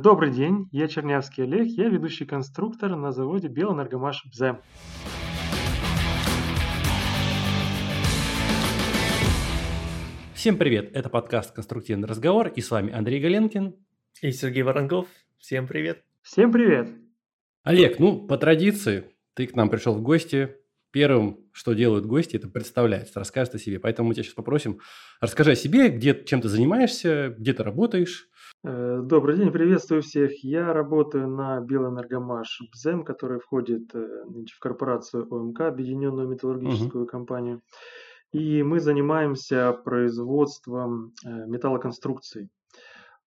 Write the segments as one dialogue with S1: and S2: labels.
S1: Добрый день, я Чернявский Олег, я ведущий конструктор на заводе Белэнергомаш БЗЭМ.
S2: Всем привет, это подкаст «Конструктивный разговор» и с вами Андрей Галенкин.
S3: И Сергей Воронков. Всем привет.
S1: Всем привет.
S2: Олег, ну, по традиции, ты к нам пришел в гости. Первым, что делают гости, это представляются, рассказывают о себе. Поэтому мы тебя сейчас попросим, расскажи о себе, где, чем ты занимаешься, где ты работаешь,
S1: добрый день, приветствую всех. Я работаю на Белэнергомаш БЗЭМ, который входит э, в корпорацию ОМК, Объединенную металлургическую угу. компанию. И мы занимаемся производством э, металлоконструкций.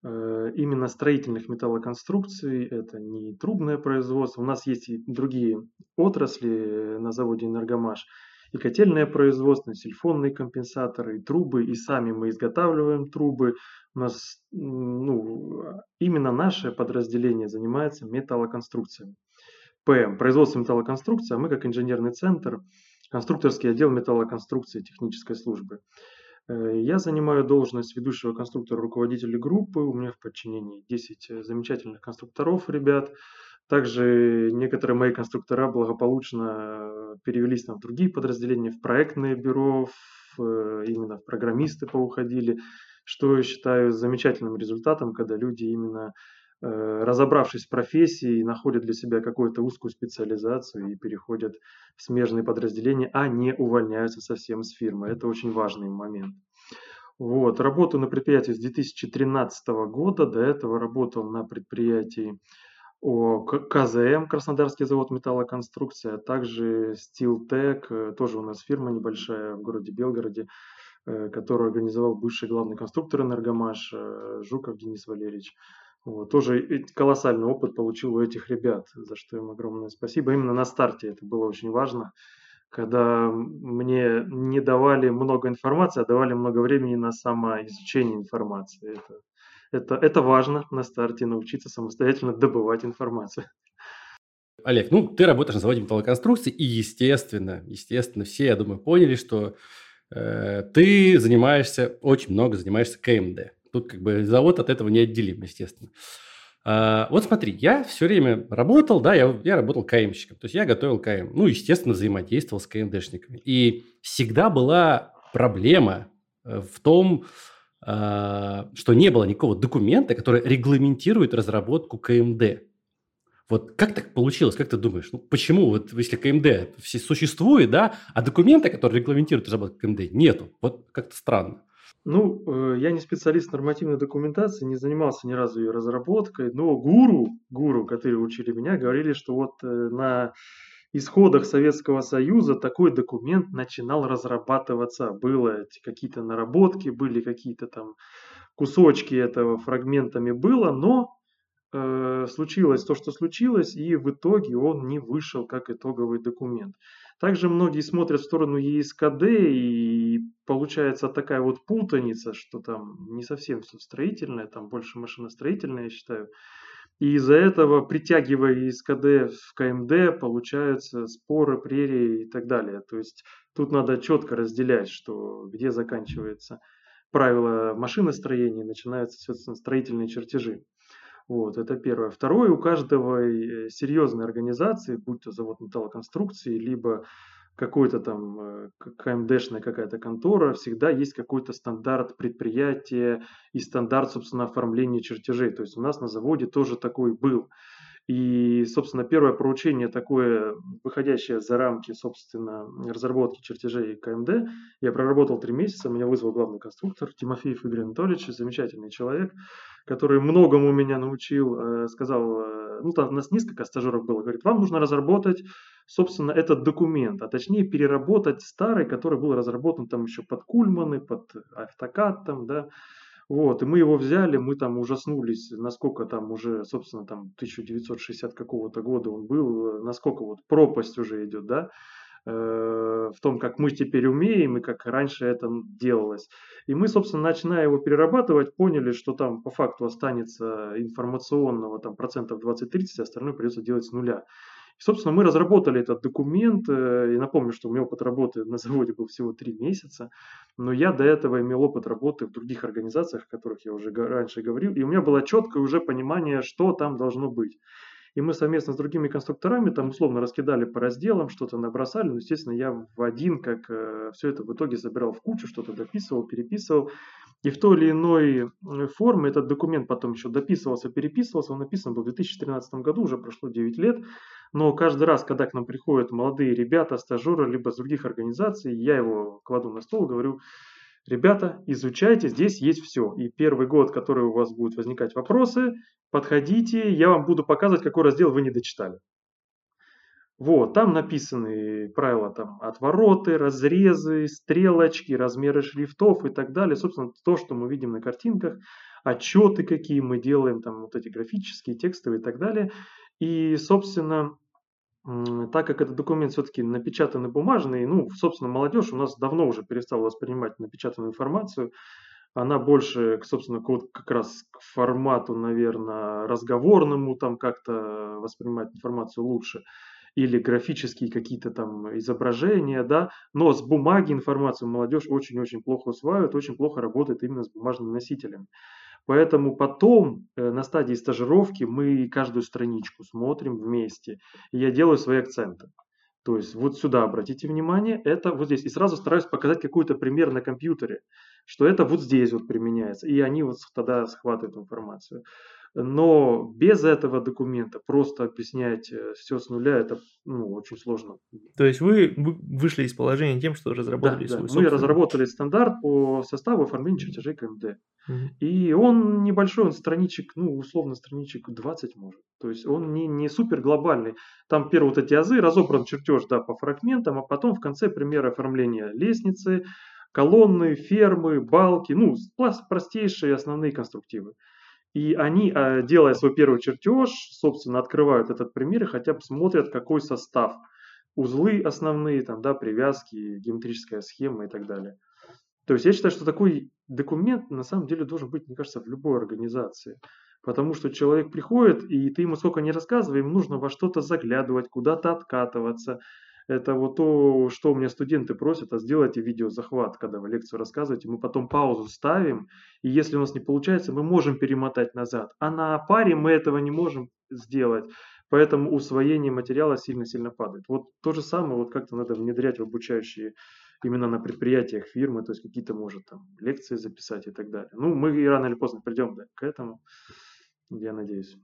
S1: Именно строительных металлоконструкций, это не трубное производство. У нас есть и другие отрасли на заводе Энергомаш и котельное производство, и сильфонные компенсаторы, и трубы, и сами мы изготавливаем трубы. У нас ну, именно наше подразделение занимается металлоконструкциями. ПМ, производство металлоконструкции, а мы как инженерный центр, конструкторский отдел металлоконструкции технической службы. Э, я занимаю должность ведущего конструктора руководителя группы. У меня в подчинении 10 замечательных конструкторов, ребят. Также некоторые мои конструктора благополучно перевелись там в другие подразделения, в проектные бюро, в, э, именно в программисты поуходили, что я считаю замечательным результатом, когда люди именно э, разобравшись в профессии, находят для себя какую-то узкую специализацию и переходят в смежные подразделения, а не увольняются совсем с фирмы. Это очень важный момент. Вот. Работаю на предприятии с 2013 года. До этого работал на предприятии КЗМ, Краснодарский завод металлоконструкция, также Steeltech, э, тоже у нас фирма небольшая в городе Белгороде, э, которую организовал бывший главный конструктор Энергомаш э, Жуков Денис Валерьевич. Вот, тоже колоссальный опыт получил у этих ребят, за что им огромное спасибо. Именно на старте это было очень важно, когда мне не давали много информации, а давали много времени на самоизучение информации. Это это, это важно на старте научиться самостоятельно добывать информацию.
S2: Олег, ну, ты работаешь на заводе металлоконструкции, и, естественно, естественно, все, я думаю, поняли, что э, ты занимаешься, очень много занимаешься КМД. Тут как бы завод от этого не отделим, естественно. А, вот смотри, я все время работал, да, я, я работал КМщиком, то есть я готовил КМ, ну, естественно, взаимодействовал с КМДшниками. И всегда была проблема э, в том, что не было никакого документа, который регламентирует разработку КМД. Вот как так получилось, как ты думаешь? Ну, почему, вот если КМД существует, да, а документа, который регламентирует разработку КМД, нету? Вот как-то странно.
S1: Ну, э, я не специалист нормативной документации, не занимался ни разу ее разработкой, но гуру, гуру, которые учили меня, говорили, что вот э, на исходах Советского Союза такой документ начинал разрабатываться. Было какие-то наработки, были какие-то там кусочки этого фрагментами было, но э, случилось то, что случилось, и в итоге он не вышел как итоговый документ. Также многие смотрят в сторону ЕСКД, и получается такая вот путаница, что там не совсем все строительное, там больше машиностроительное, я считаю. И из-за этого, притягивая из КД в КМД, получаются споры, прерии и так далее. То есть тут надо четко разделять, что где заканчивается правило машиностроения, начинаются, соответственно, строительные чертежи. Вот, это первое. Второе, у каждого э, серьезной организации, будь то завод металлоконструкции, либо какой-то там э, КМДшная какая-то контора, всегда есть какой-то стандарт предприятия и стандарт, собственно, оформления чертежей. То есть у нас на заводе тоже такой был. И, собственно, первое поручение такое, выходящее за рамки, собственно, разработки чертежей КМД, я проработал три месяца, меня вызвал главный конструктор Тимофеев Игорь Анатольевич, замечательный человек, который многому меня научил, э, сказал, э, ну, там у нас несколько стажеров было, говорит, вам нужно разработать, собственно, этот документ, а точнее переработать старый, который был разработан там еще под Кульманы, под Автокад, там, да, вот, и мы его взяли, мы там ужаснулись, насколько там уже, собственно, там 1960 какого-то года он был, насколько вот пропасть уже идет, да, э, в том, как мы теперь умеем и как раньше это делалось. И мы, собственно, начиная его перерабатывать, поняли, что там по факту останется информационного там процентов 20-30, остальное придется делать с нуля. И, собственно, мы разработали этот документ. Э, и напомню, что у меня опыт работы на заводе был всего три месяца, но я до этого имел опыт работы в других организациях, о которых я уже раньше говорил, и у меня было четкое уже понимание, что там должно быть. И мы совместно с другими конструкторами там условно раскидали по разделам, что-то набросали. Но, естественно, я в один, как э, все это в итоге собирал в кучу, что-то дописывал, переписывал. И в той или иной э, форме этот документ потом еще дописывался, переписывался. Он написан был в 2013 году, уже прошло 9 лет. Но каждый раз, когда к нам приходят молодые ребята, стажеры, либо с других организаций, я его кладу на стол, говорю, Ребята, изучайте, здесь есть все. И первый год, который у вас будут возникать вопросы, подходите, я вам буду показывать, какой раздел вы не дочитали. Вот, там написаны правила там, отвороты, разрезы, стрелочки, размеры шрифтов и так далее. Собственно, то, что мы видим на картинках, отчеты, какие мы делаем, там вот эти графические, текстовые и так далее. И, собственно, так как этот документ все-таки напечатанный бумажный, ну, собственно, молодежь у нас давно уже перестала воспринимать напечатанную информацию. Она больше, собственно, как раз к формату, наверное, разговорному там как-то воспринимает информацию лучше или графические какие-то там изображения, да, но с бумаги информацию молодежь очень-очень плохо усваивает, очень плохо работает именно с бумажными носителями. Поэтому потом э, на стадии стажировки мы каждую страничку смотрим вместе, и я делаю свои акценты. То есть вот сюда обратите внимание, это вот здесь. И сразу стараюсь показать какой-то пример на компьютере, что это вот здесь вот применяется. И они вот тогда схватывают информацию. Но без этого документа просто объяснять э, все с нуля, это ну, очень сложно.
S3: То есть вы вышли из положения тем, что разработали
S1: да, да. Мы разработали стандарт по составу оформления чертежей КМД. Угу. И он небольшой, он страничек, ну, условно, страничек 20 может. То есть он не, не супер глобальный. Там первые вот эти азы, разобран чертеж да, по фрагментам, а потом в конце примеры оформления лестницы, колонны, фермы, балки, ну, простейшие основные конструктивы. И они, а, делая свой первый чертеж, собственно, открывают этот пример и хотя бы смотрят, какой состав. Узлы основные, там, да, привязки, геометрическая схема и так далее. То есть я считаю, что такой документ на самом деле должен быть, мне кажется, в любой организации. Потому что человек приходит, и ты ему сколько не рассказывай, ему нужно во что-то заглядывать, куда-то откатываться, это вот то, что у меня студенты просят, а сделайте видеозахват, когда вы лекцию рассказываете, мы потом паузу ставим, и если у нас не получается, мы можем перемотать назад. А на паре мы этого не можем сделать, поэтому усвоение материала сильно-сильно падает. Вот то же самое, вот как-то надо внедрять в обучающие именно на предприятиях фирмы, то есть какие-то, может, там, лекции записать и так далее. Ну, мы рано или поздно придем да, к этому, я надеюсь.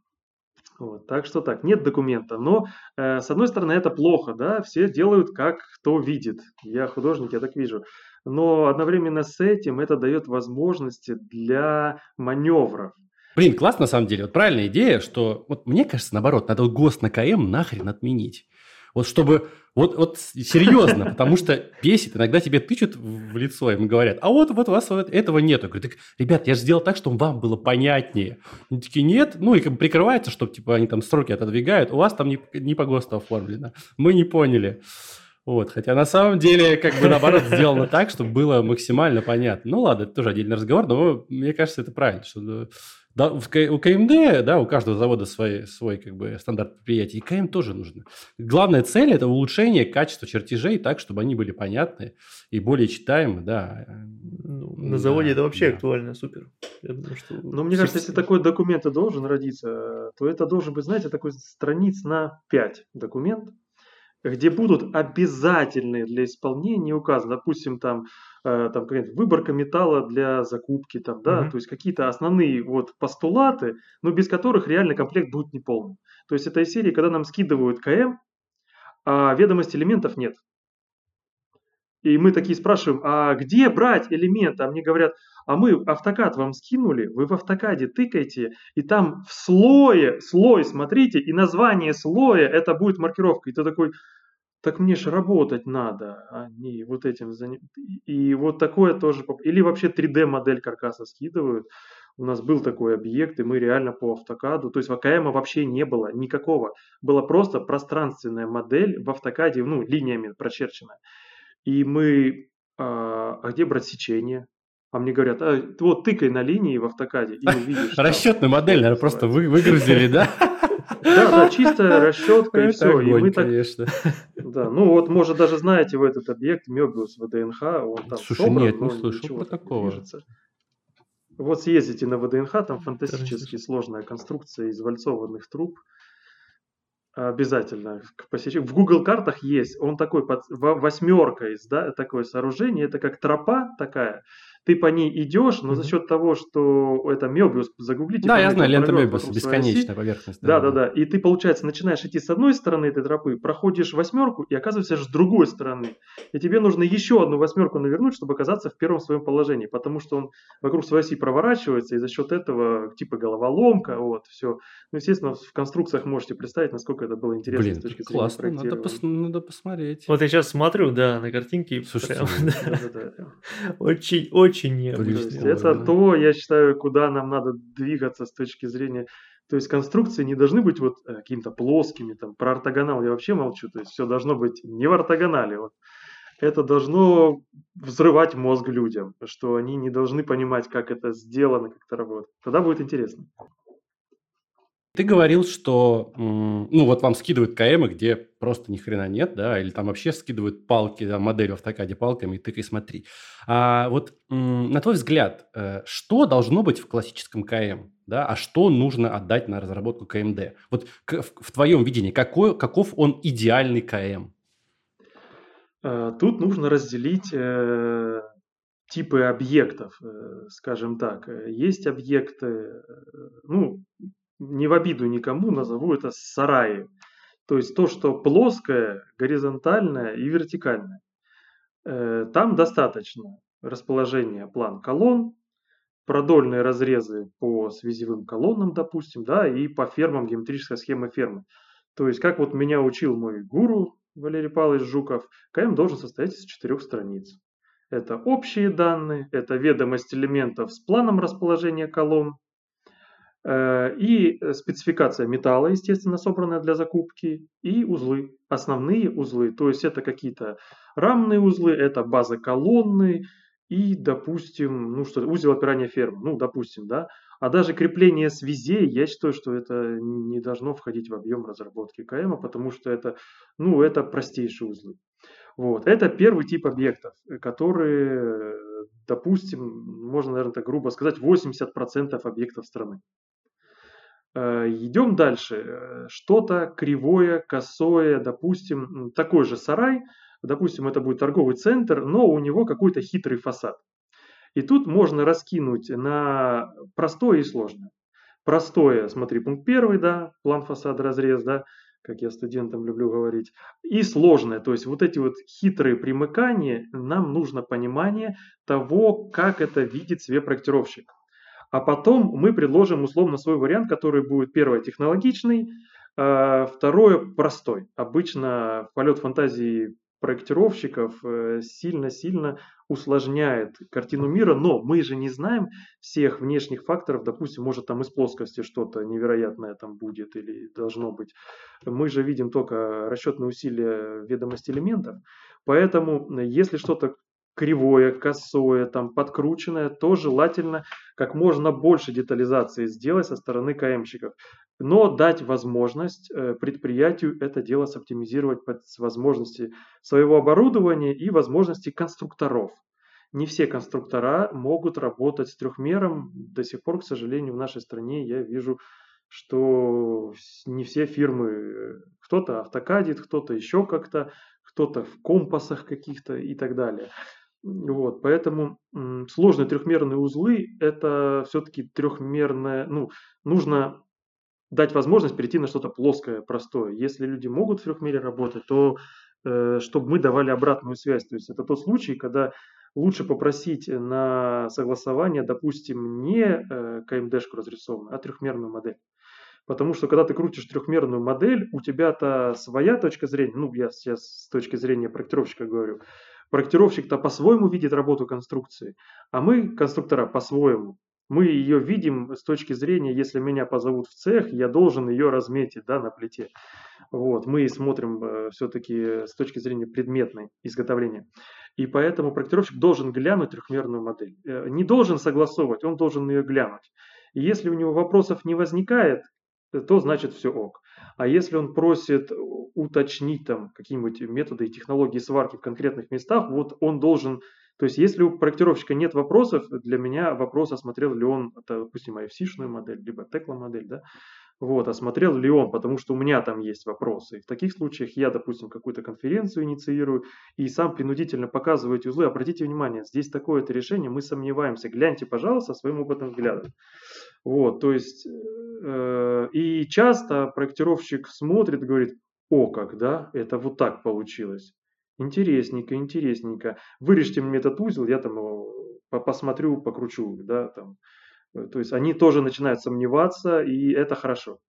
S1: Вот, так что так, нет документа. Но, э, с одной стороны, это плохо, да, все делают, как кто видит. Я художник, я так вижу. Но одновременно с этим это дает возможности для маневров.
S2: Блин, классно на самом деле. Вот правильная идея, что вот мне кажется, наоборот, надо гост на КМ нахрен отменить. Вот чтобы, вот, вот серьезно, потому что бесит, иногда тебе тычут в лицо, им говорят, а вот, вот у вас вот этого нет. Я говорю, так, ребят, я же сделал так, чтобы вам было понятнее. Они такие, нет, ну и как прикрывается, чтобы типа они там сроки отодвигают, у вас там не, не по ГОСТу оформлено. Мы не поняли. Вот, хотя на самом деле, как бы наоборот, сделано так, чтобы было максимально понятно. Ну ладно, это тоже отдельный разговор, но мне кажется, это правильно, что да, у КМД, да, у каждого завода свой, свой как бы стандарт предприятия, и КМ тоже нужно. Главная цель – это улучшение качества чертежей так, чтобы они были понятны и более читаемы, да.
S3: Ну, на заводе да, это вообще да. актуально, супер.
S1: Я думаю, что Но мне кажется, если такой документ и должен родиться, то это должен быть, знаете, такой страниц на 5 документ, где будут обязательные для исполнения указаны, допустим, там, э, там выборка металла для закупки, там, да, mm-hmm. то есть какие-то основные вот постулаты, но без которых реально комплект будет неполный. То есть это из серии, когда нам скидывают КМ, а ведомости элементов нет. И мы такие спрашиваем, а где брать элементы? А мне говорят, а мы автокад вам скинули, вы в автокаде тыкаете, и там в слое, слой, смотрите, и название слоя, это будет маркировка. И ты такой, так мне же работать надо, а не вот этим заниматься. И вот такое тоже, или вообще 3D модель каркаса скидывают. У нас был такой объект, и мы реально по автокаду, то есть в АКМ вообще не было никакого. Была просто пространственная модель в автокаде, ну, линиями прочерченная. И мы, а, а где брать сечение? А мне говорят, а, вот тыкай на линии в автокаде и увидишь.
S2: Расчетную модель, наверное, просто вы, выгрузили, да?
S1: Да, да, чистая расчетка и все.
S2: и мы так, конечно.
S1: Да, ну вот, может, даже знаете, в этот объект Мебиус ВДНХ, он там
S2: Слушай, собран, нет, не слышал про такого. Движется.
S1: Вот съездите на ВДНХ, там фантастически сложная конструкция из вальцованных труб. Обязательно к посещению. В Google картах есть, он такой под восьмерка из, да, такое сооружение, это как тропа такая, ты по ней идешь, но mm-hmm. за счет того, что это Мебиус, загуглите.
S2: Да, я знаю, лента Мебиус, бесконечная поверхность.
S1: Да, да, да. И ты, получается, начинаешь идти с одной стороны этой тропы, проходишь восьмерку и оказываешься с другой стороны. И тебе нужно еще одну восьмерку навернуть, чтобы оказаться в первом своем положении, потому что он вокруг своей оси проворачивается, и за счет этого типа головоломка, вот, все. Ну, естественно, в конструкциях можете представить, насколько это было интересно
S2: Блин, с точки зрения классно, надо, пос- надо посмотреть.
S3: Вот я сейчас смотрю, да, на картинки.
S2: Слушайте, прям, да, да,
S3: да. очень, очень очень необычно.
S1: Это то, я считаю, куда нам надо двигаться с точки зрения... То есть конструкции не должны быть вот э, какими-то плоскими, там, про ортогонал я вообще молчу, то есть все должно быть не в ортогонале, вот. Это должно взрывать мозг людям, что они не должны понимать, как это сделано, как это работает. Тогда будет интересно.
S2: Ты говорил, что ну вот вам скидывают КМ, где просто ни хрена нет, да, или там вообще скидывают палки, да, модель в автокаде палками, и ты смотри. А вот на твой взгляд, э, что должно быть в классическом КМ, да, а что нужно отдать на разработку КМД? Вот в твоем видении, какой, каков он идеальный КМ?
S1: Э, тут нужно разделить э, типы объектов, скажем так. Есть объекты, ну, не в обиду никому, назову это сараи. То есть то, что плоское, горизонтальное и вертикальное. Э, там достаточно расположения план колонн, продольные разрезы по связевым колоннам, допустим, да, и по фермам геометрическая схема фермы. То есть, как вот меня учил мой гуру Валерий Павлович Жуков, КМ должен состоять из четырех страниц. Это общие данные, это ведомость элементов с планом расположения колонн, и э, спецификация металла, естественно, собранная для закупки, и узлы, основные узлы. То есть это какие-то рамные узлы, это база колонны и, допустим, ну что, узел опирания фермы, ну, допустим, да. А даже крепление связей, я считаю, что это не должно входить в объем разработки КМ, потому что это, ну, это простейшие узлы. Вот. Это первый тип объектов, которые, допустим, можно, наверное, так грубо сказать, 80% объектов страны. Э, Идем дальше. Что-то кривое, косое, допустим, такой же сарай, допустим, это будет торговый центр, но у него какой-то хитрый фасад. И тут можно раскинуть на простое и сложное. Простое, смотри, пункт первый, да, план фасада, разрез, да, как я студентам люблю говорить. И сложное, то есть вот эти вот хитрые примыкания, нам нужно понимание того, как это видит себе проектировщик а потом мы предложим условно свой вариант, который будет первое технологичный, а, второе простой. Обычно полет фантазии проектировщиков э, сильно-сильно усложняет картину мира, но мы же не знаем всех внешних факторов, допустим, может там из плоскости что-то невероятное там будет или должно быть. Мы же видим только расчетные усилия ведомости элементов, поэтому если что-то кривое, косое, там, подкрученное, то желательно как можно больше детализации сделать со стороны КМщиков. Но дать возможность э, предприятию это дело соптимизировать под возможности своего оборудования и возможности конструкторов. Не все конструктора могут работать с трехмером. До сих пор, к сожалению, в нашей стране я вижу, что не все фирмы, э, кто-то автокадит, кто-то еще как-то, кто-то в компасах каких-то и так далее. Вот, поэтому сложные трехмерные узлы – это все-таки трехмерное, ну, нужно дать возможность перейти на что-то плоское, простое. Если люди могут в трехмере работать, то э, чтобы мы давали обратную связь. То есть это тот случай, когда лучше попросить на согласование, допустим, не э, КМДшку разрисованную, а трехмерную модель. Потому что когда ты крутишь трехмерную модель, у тебя-то своя точка зрения, ну я сейчас с точки зрения проектировщика говорю, Проектировщик-то по-своему видит работу конструкции, а мы, конструктора, по-своему. Мы ее видим с точки зрения, если меня позовут в цех, я должен ее разметить да, на плите. Вот, мы смотрим э, все-таки с точки зрения предметной изготовления. И поэтому проектировщик должен глянуть трехмерную модель. Э, не должен согласовывать, он должен ее глянуть. И если у него вопросов не возникает, то значит все ок. А если он просит уточнить там какие-нибудь методы и технологии сварки в конкретных местах, вот он должен то есть, если у проектировщика нет вопросов, для меня вопрос, осмотрел ли он, допустим, IFC-шную модель, либо Tekla модель, да, вот, осмотрел ли он, потому что у меня там есть вопросы. И в таких случаях я, допустим, какую-то конференцию инициирую и сам принудительно показываю эти узлы. Обратите внимание, здесь такое-то решение, мы сомневаемся. Гляньте, пожалуйста, своим опытным взглядом. Вот, то есть, э, и часто проектировщик смотрит говорит, о, как, да, это вот так получилось. Интересненько, интересненько. Вырежьте мне этот узел, я там его посмотрю, покручу, да, там. Э, то есть они тоже начинают сомневаться, и это хорошо.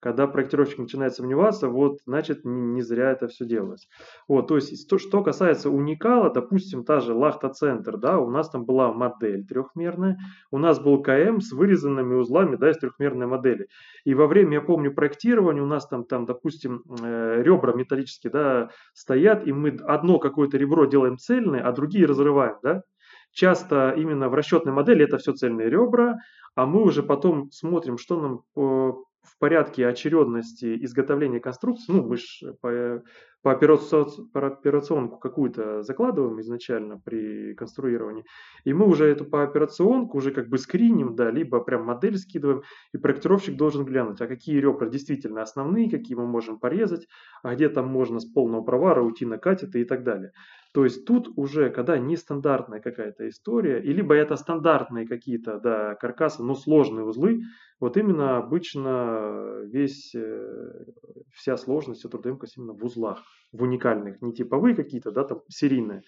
S1: Когда проектировщик начинает сомневаться, вот, значит, не, не зря это все делалось. Вот, то есть, то, что касается уникала, допустим, та же Лахта-центр, да, у нас там была модель трехмерная, у нас был КМ с вырезанными узлами, да, из трехмерной модели. И во время, я помню, проектирования у нас там, там допустим, э, ребра металлические, да, стоят, и мы одно какое-то ребро делаем цельное, а другие разрываем, да. Часто именно в расчетной модели это все цельные ребра, а мы уже потом смотрим, что нам в порядке очередности изготовления конструкции, ну, мы же по, операционку какую-то закладываем изначально при конструировании, и мы уже эту по операционку уже как бы скриним, да, либо прям модель скидываем, и проектировщик должен глянуть, а какие ребра действительно основные, какие мы можем порезать, а где там можно с полного провара уйти на катеты и так далее. То есть тут уже, когда нестандартная какая-то история, и либо это стандартные какие-то да, каркасы, но сложные узлы, вот именно обычно весь, э, вся сложность, вся трудоемкость именно в узлах, в уникальных, не типовые какие-то, да, там серийные.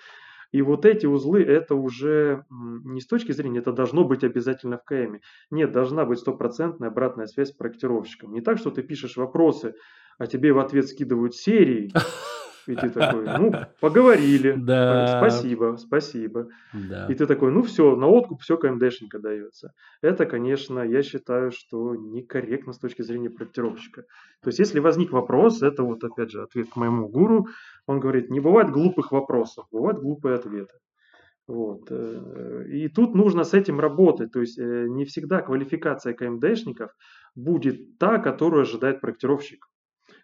S1: И вот эти узлы, это уже не с точки зрения, это должно быть обязательно в КМ. Нет, должна быть стопроцентная обратная связь с проектировщиком. Не так, что ты пишешь вопросы, а тебе в ответ скидывают серии, И ты такой, ну, поговорили. Да. Спасибо, спасибо. Да. И ты такой, ну все, на откуп все КМДшника дается. Это, конечно, я считаю, что некорректно с точки зрения проектировщика. То есть, если возник вопрос, это вот опять же ответ к моему гуру, он говорит, не бывает глупых вопросов, бывают глупые ответы. Вот. Э, и тут нужно с этим работать. То есть э, не всегда квалификация КМДшников будет та, которую ожидает проектировщик.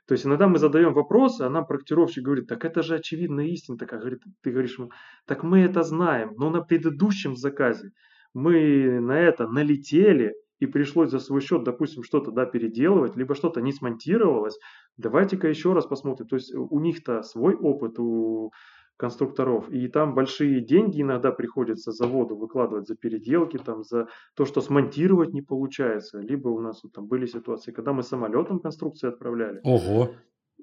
S1: То есть иногда мы задаем вопросы, а нам проектировщик говорит, так это же очевидная истина. Такая, говорит, ты говоришь так мы это знаем, но на предыдущем заказе мы на это налетели, и пришлось за свой счет, допустим, что-то да, переделывать, либо что-то не смонтировалось, давайте-ка еще раз посмотрим. То есть у них-то свой опыт, у конструкторов. И там большие деньги иногда приходится заводу выкладывать за переделки, там, за то, что смонтировать не получается. Либо у нас вот, там были ситуации, когда мы самолетом конструкции отправляли.
S2: Ого!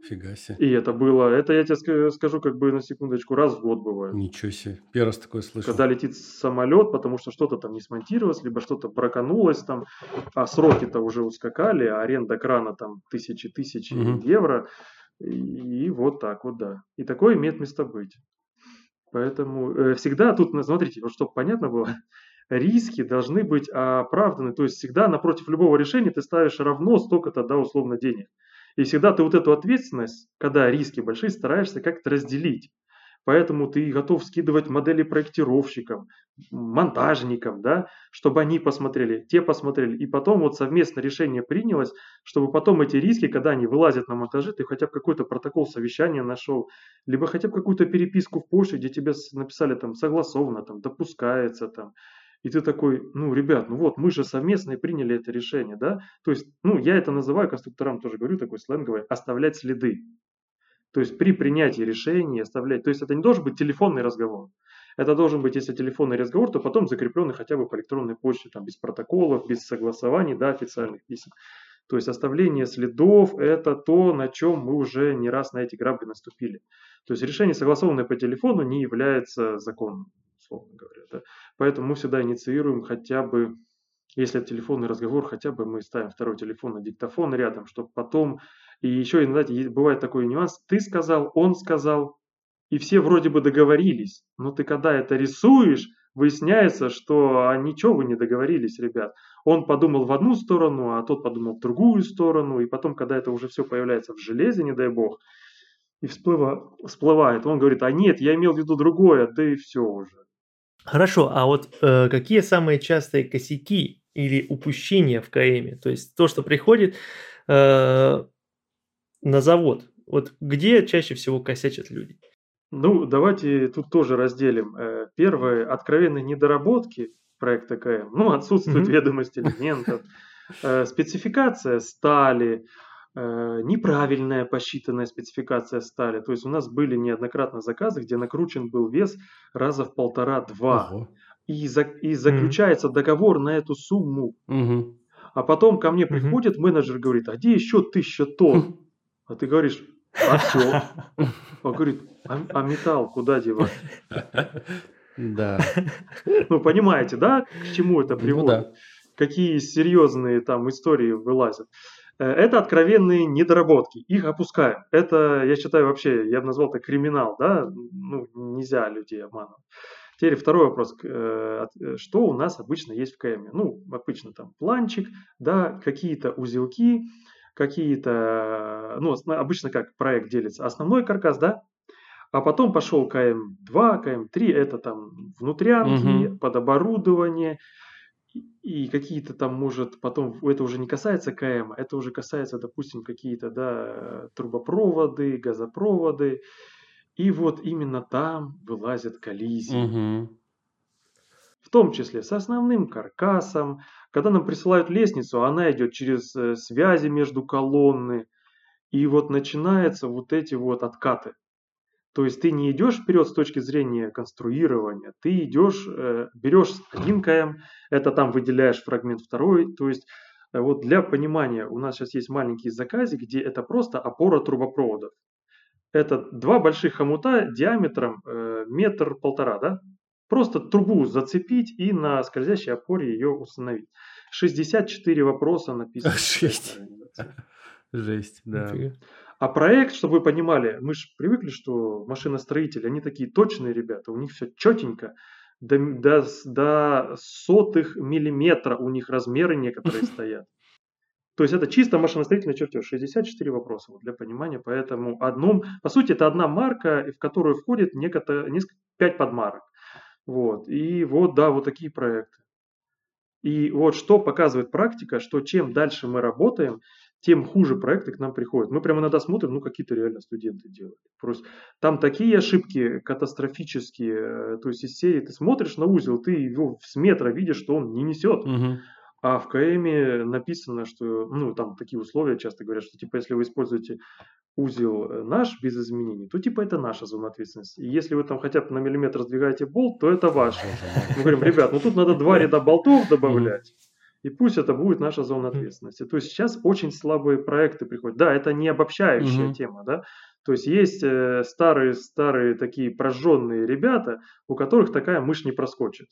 S2: Фига себе.
S1: И это было, это я тебе скажу как бы на секундочку, раз в год бывает.
S2: Ничего себе, первый раз такое слышал.
S1: Когда летит самолет, потому что что-то там не смонтировалось, либо что-то браканулось там, а сроки-то уже ускакали, а аренда крана там тысячи-тысячи угу. евро, и, вот так вот, да. И такое имеет место быть. Поэтому э, всегда тут, смотрите, вот чтобы понятно было, риски должны быть оправданы. То есть всегда напротив любого решения ты ставишь равно столько-то, да, условно, денег. И всегда ты вот эту ответственность, когда риски большие, стараешься как-то разделить. Поэтому ты готов скидывать модели проектировщикам, монтажникам, да, чтобы они посмотрели, те посмотрели. И потом вот совместно решение принялось, чтобы потом эти риски, когда они вылазят на монтаже, ты хотя бы какой-то протокол совещания нашел, либо хотя бы какую-то переписку в почте, где тебе написали там согласовано, там допускается, там, и ты такой, ну, ребят, ну вот, мы же совместно и приняли это решение, да? То есть, ну, я это называю, конструкторам тоже говорю, такой сленговый, оставлять следы. То есть при принятии решения оставлять. То есть это не должен быть телефонный разговор. Это должен быть, если телефонный разговор, то потом закрепленный хотя бы по электронной почте, там, без протоколов, без согласований, да, официальных писем. То есть оставление следов – это то, на чем мы уже не раз на эти грабли наступили. То есть решение, согласованное по телефону, не является законным, условно говоря. Да. Поэтому мы всегда инициируем хотя бы, если это телефонный разговор, хотя бы мы ставим второй телефон на диктофон рядом, чтобы потом и еще иногда бывает такой нюанс. Ты сказал, он сказал, и все вроде бы договорились. Но ты когда это рисуешь, выясняется, что а ничего вы не договорились, ребят. Он подумал в одну сторону, а тот подумал в другую сторону. И потом, когда это уже все появляется в железе, не дай бог, и всплыва, всплывает, он говорит, а нет, я имел в виду другое, да и все уже.
S3: Хорошо, а вот э, какие самые частые косяки или упущения в КМе? То есть то, что приходит, э, на завод. Вот где чаще всего косячат люди?
S1: Ну, давайте тут тоже разделим. Э, первое, откровенные недоработки проекта КМ. Ну, отсутствует ведомость элементов, э, спецификация стали, э, неправильная посчитанная спецификация стали. То есть у нас были неоднократно заказы, где накручен был вес раза в полтора-два. И, за, и заключается договор на эту сумму. А потом ко мне приходит менеджер, говорит, а где еще тысяча тонн? А ты говоришь, а все? Он говорит, а, а металл куда девать?
S2: Да.
S1: Ну, понимаете, да, к чему это приводит? Ну, да. Какие серьезные там истории вылазят. Э, это откровенные недоработки. Их опускаем. Это, я считаю, вообще, я бы назвал это криминал, да? Ну, нельзя людей обманывать. Теперь второй вопрос. Э, э, что у нас обычно есть в КМ? Ну, обычно там планчик, да, какие-то узелки, какие-то, ну, обычно как проект делится. Основной каркас, да, а потом пошел КМ2, КМ3, это там внутрянки, угу. под оборудование, и какие-то там, может, потом, это уже не касается КМ, это уже касается, допустим, какие-то, да, трубопроводы, газопроводы, и вот именно там вылазят коллизии. Угу. В том числе с основным каркасом. Когда нам присылают лестницу, она идет через э, связи между колонны. И вот начинаются вот эти вот откаты. То есть ты не идешь вперед с точки зрения конструирования, ты идешь, э, берешь один КМ, это там выделяешь фрагмент второй. То есть э, вот для понимания, у нас сейчас есть маленькие заказы, где это просто опора трубопроводов. Это два больших хомута диаметром э, метр полтора, да? Просто трубу зацепить и на скользящей опоре ее установить. 64 вопроса написано.
S2: Жесть. Жесть, да.
S1: А проект, чтобы вы понимали, мы же привыкли, что машиностроители, они такие точные ребята, у них все четенько, до, до, до сотых миллиметра у них размеры некоторые стоят. То есть это чисто машиностроительный чертеж. 64 вопроса вот, для понимания. Поэтому одном, по сути, это одна марка, в которую входит несколько, 5 подмарок. Вот. И вот, да, вот такие проекты. И вот что показывает практика, что чем дальше мы работаем, тем хуже проекты к нам приходят. Мы прямо иногда смотрим, ну какие-то реально студенты делают. Просто там такие ошибки катастрофические. Э, то есть из серии ты смотришь на узел, ты его с метра видишь, что он не несет. Угу. А в КМе написано, что, ну, там такие условия часто говорят, что, типа, если вы используете узел э, наш без изменений, то, типа, это наша зона ответственности. И если вы там хотя бы на миллиметр сдвигаете болт, то это ваше. Мы говорим, ребят, ну тут надо два ряда болтов добавлять. И пусть это будет наша зона ответственности. То есть сейчас очень слабые проекты приходят. Да, это не обобщающая тема, да. То есть есть старые-старые э, такие прожженные ребята, у которых такая мышь не проскочит.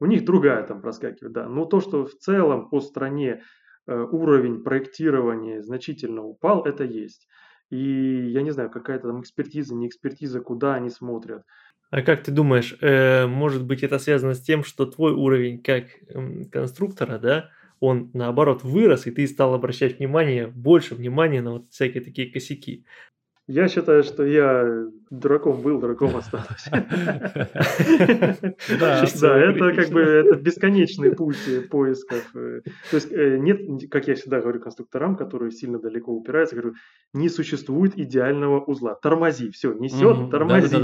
S1: У них другая там проскакивает, да. Но то, что в целом по стране э, уровень проектирования значительно упал, это есть. И я не знаю, какая-то там экспертиза, не экспертиза, куда они смотрят.
S3: А как ты думаешь, э, может быть это связано с тем, что твой уровень как э, конструктора, да, он наоборот вырос, и ты стал обращать внимание, больше внимания на вот всякие такие косяки.
S1: Я считаю, что я дураком был, дураком останусь. Да, это как бы это бесконечный путь поисков. То есть э, нет, как я всегда говорю конструкторам, которые сильно далеко упираются, говорю, не существует идеального узла. Тормози, все, несет, тормози.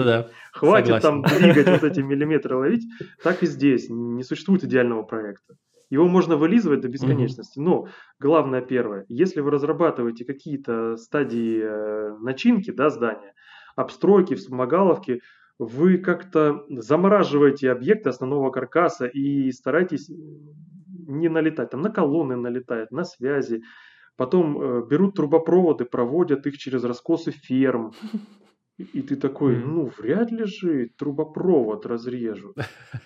S1: Хватит там двигать вот эти миллиметры ловить. Так и здесь не существует идеального проекта. Его можно вылизывать до бесконечности, но главное первое, если вы разрабатываете какие-то стадии э, начинки да, здания, обстройки, вспомогаловки, вы как-то замораживаете объекты основного каркаса и старайтесь не налетать. Там на колонны налетают, на связи. Потом э, берут трубопроводы, проводят их через раскосы ферм. И ты такой, ну, вряд ли же трубопровод разрежут.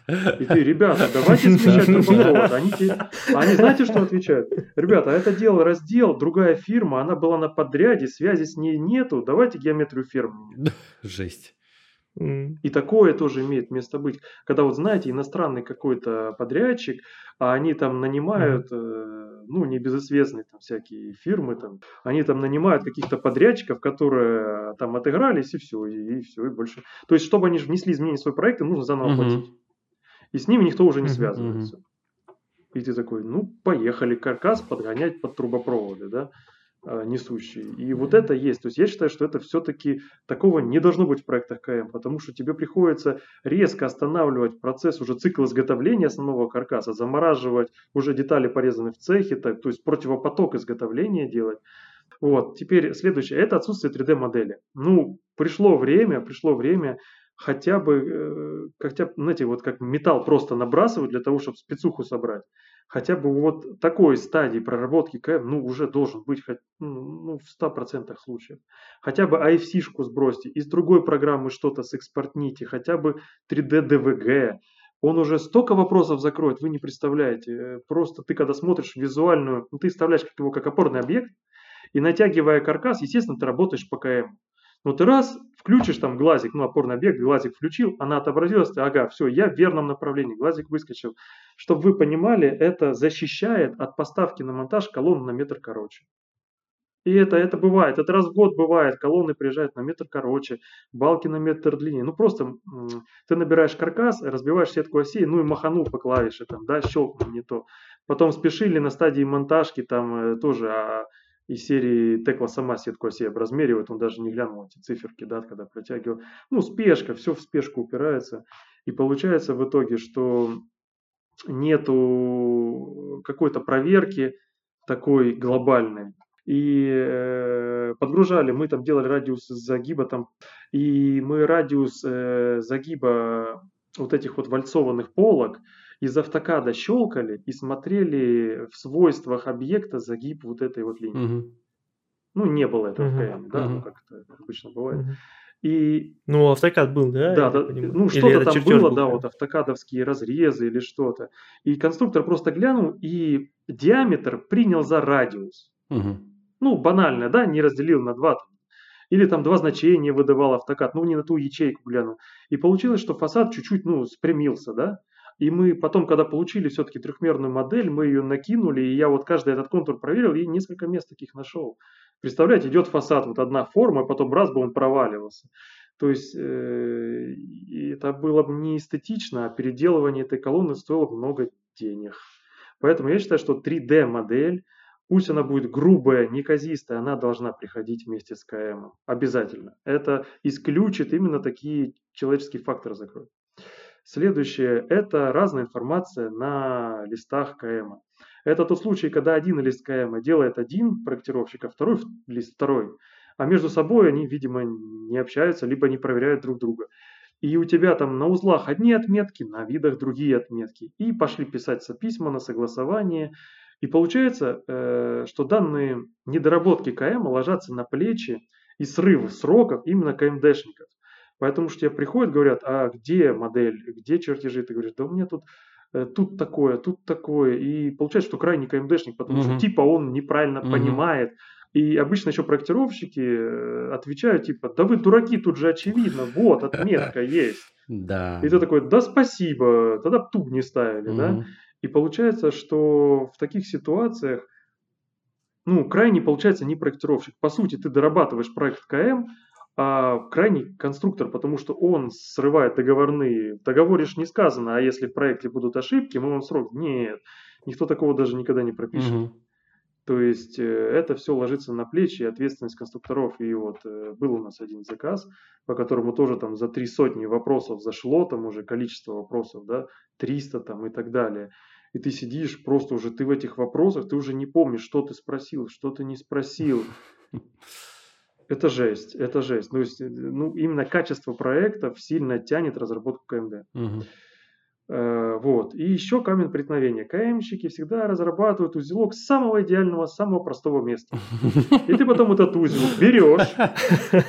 S1: И ты, ребята, давайте смещать трубопровод. Они, тебе, они знаете, что отвечают? Ребята, а это дело раздел, другая фирма, она была на подряде, связи с ней нету, давайте геометрию фермы.
S2: Жесть.
S1: И такое тоже имеет место быть. Когда вот знаете, иностранный какой-то подрядчик, а они там нанимают, э, ну, небезызвестные там всякие фирмы, там, они там нанимают каких-то подрядчиков, которые там отыгрались, и все, и, и все, и больше. То есть, чтобы они внесли изменения в свой проект, им нужно заново платить. И с ними никто уже не связывается. И ты такой, ну, поехали каркас подгонять под трубопроводы, да. Э, несущий. И вот это есть. То есть я считаю, что это все-таки такого не должно быть в проектах КМ, потому что тебе приходится резко останавливать процесс уже цикл изготовления основного каркаса, замораживать уже детали порезанные в цехе, так, то есть противопоток изготовления делать. Вот, теперь следующее, это отсутствие 3D-модели. Ну, пришло время, пришло время хотя бы, э, хотя, знаете, вот как металл просто набрасывать для того, чтобы спецуху собрать хотя бы вот такой стадии проработки КМ, ну, уже должен быть хоть, ну, в 100% случаев. Хотя бы AFC-шку сбросьте, из другой программы что-то сэкспортните, хотя бы 3D DVG. Он уже столько вопросов закроет, вы не представляете. Просто ты, когда смотришь визуальную, ну, ты вставляешь его как опорный объект, и натягивая каркас, естественно, ты работаешь по КМ. Но ты раз включишь там глазик, ну, опорный объект, глазик включил, она отобразилась, ага, все, я в верном направлении, глазик выскочил. Чтобы вы понимали, это защищает от поставки на монтаж колонну на метр короче. И это, это бывает, это раз в год бывает, колонны приезжают на метр короче, балки на метр длиннее. Ну просто ты набираешь каркас, разбиваешь сетку осей, ну и маханул по клавише, там, да, щелкнул не то. Потом спешили на стадии монтажки, там э, тоже а, из серии Текла сама сетку оси образмеривает, он даже не глянул эти циферки, да, когда протягивал. Ну, спешка, все в спешку упирается. И получается в итоге, что нету какой-то проверки такой глобальной. И э, подгружали, мы там делали радиус загиба там, и мы радиус э, загиба вот этих вот вальцованных полок, из автокада щелкали и смотрели в свойствах объекта загиб вот этой вот линии. Угу. Ну, не было этого угу. в КМ, да, угу. ну, как это обычно бывает. Угу. И...
S3: Ну, автокад был, да?
S1: Да, да ну что-то там было, был, да, вот автокадовские разрезы или что-то. И конструктор просто глянул и диаметр принял за радиус. Угу. Ну, банально, да, не разделил на два. Или там два значения выдавал автокад, ну, не на ту ячейку глянул. И получилось, что фасад чуть-чуть, ну, спрямился, да. И мы потом, когда получили все-таки трехмерную модель, мы ее накинули, и я вот каждый этот контур проверил, и несколько мест таких нашел. Представляете, идет фасад, вот одна форма, а потом раз бы он проваливался. То есть э, это было бы не эстетично, а переделывание этой колонны стоило много денег. Поэтому я считаю, что 3D модель, пусть она будет грубая, неказистая, она должна приходить вместе с КМ. Обязательно. Это исключит именно такие человеческие факторы закроет. Следующее – это разная информация на листах КМ. Это тот случай, когда один лист КМ делает один проектировщик, а второй лист второй. А между собой они, видимо, не общаются, либо не проверяют друг друга. И у тебя там на узлах одни отметки, на видах другие отметки. И пошли писаться письма на согласование. И получается, э, что данные недоработки КМ ложатся на плечи и срыв сроков именно КМДшников. Поэтому что тебе приходят, говорят, а где модель, где чертежи? Ты говоришь, да у меня тут э, тут такое, тут такое. И получается, что крайний КМДшник, потому uh-huh. что типа он неправильно uh-huh. понимает. И обычно еще проектировщики э, отвечают типа, да вы дураки, тут же очевидно, вот отметка есть.
S2: Да.
S1: И ты такой, да спасибо, тогда туб не ставили, да. И получается, что в таких ситуациях, ну, крайний получается не проектировщик. По сути, ты дорабатываешь проект КМ, а крайний конструктор, потому что он срывает договорные. В договоре же не сказано, а если в проекте будут ошибки, мы вам срок. Нет, никто такого даже никогда не пропишет. Угу. То есть э, это все ложится на плечи и ответственность конструкторов. И вот э, был у нас один заказ, по которому тоже там за три сотни вопросов зашло, там уже количество вопросов, да, 300 там и так далее. И ты сидишь, просто уже ты в этих вопросах, ты уже не помнишь, что ты спросил, что ты не спросил. Это жесть, это жесть. То есть, э, ну, именно качество проектов сильно тянет разработку КМД. Угу. Э, вот. И еще камень преткновения. КМщики всегда разрабатывают узелок самого идеального, самого простого места. И ты потом этот узел берешь